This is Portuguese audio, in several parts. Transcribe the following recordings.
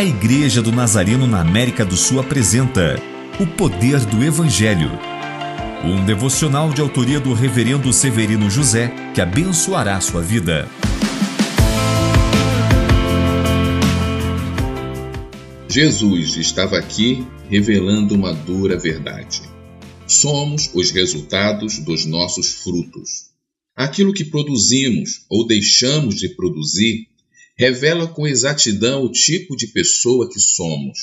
A Igreja do Nazareno na América do Sul apresenta O Poder do Evangelho. Um devocional de autoria do Reverendo Severino José que abençoará sua vida. Jesus estava aqui revelando uma dura verdade. Somos os resultados dos nossos frutos. Aquilo que produzimos ou deixamos de produzir revela com exatidão o tipo de pessoa que somos.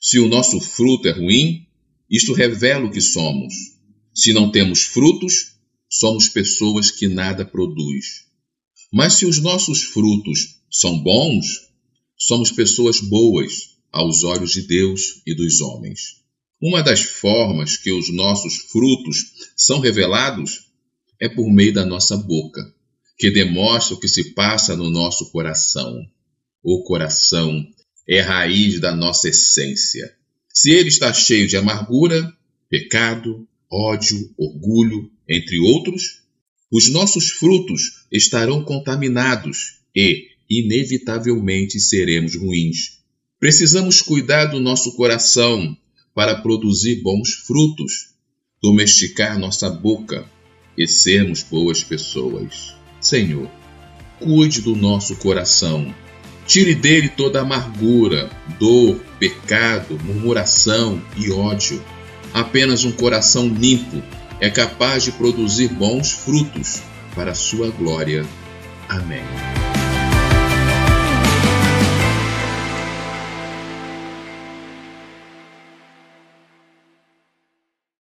Se o nosso fruto é ruim, isto revela o que somos. Se não temos frutos, somos pessoas que nada produz. Mas se os nossos frutos são bons, somos pessoas boas aos olhos de Deus e dos homens. Uma das formas que os nossos frutos são revelados é por meio da nossa boca, que demonstra o que se passa no nosso coração. O coração é raiz da nossa essência. Se ele está cheio de amargura, pecado, ódio, orgulho, entre outros, os nossos frutos estarão contaminados e, inevitavelmente, seremos ruins. Precisamos cuidar do nosso coração para produzir bons frutos, domesticar nossa boca e sermos boas pessoas. Senhor, cuide do nosso coração. Tire dele toda amargura, dor, pecado, murmuração e ódio. Apenas um coração limpo é capaz de produzir bons frutos para a sua glória. Amém.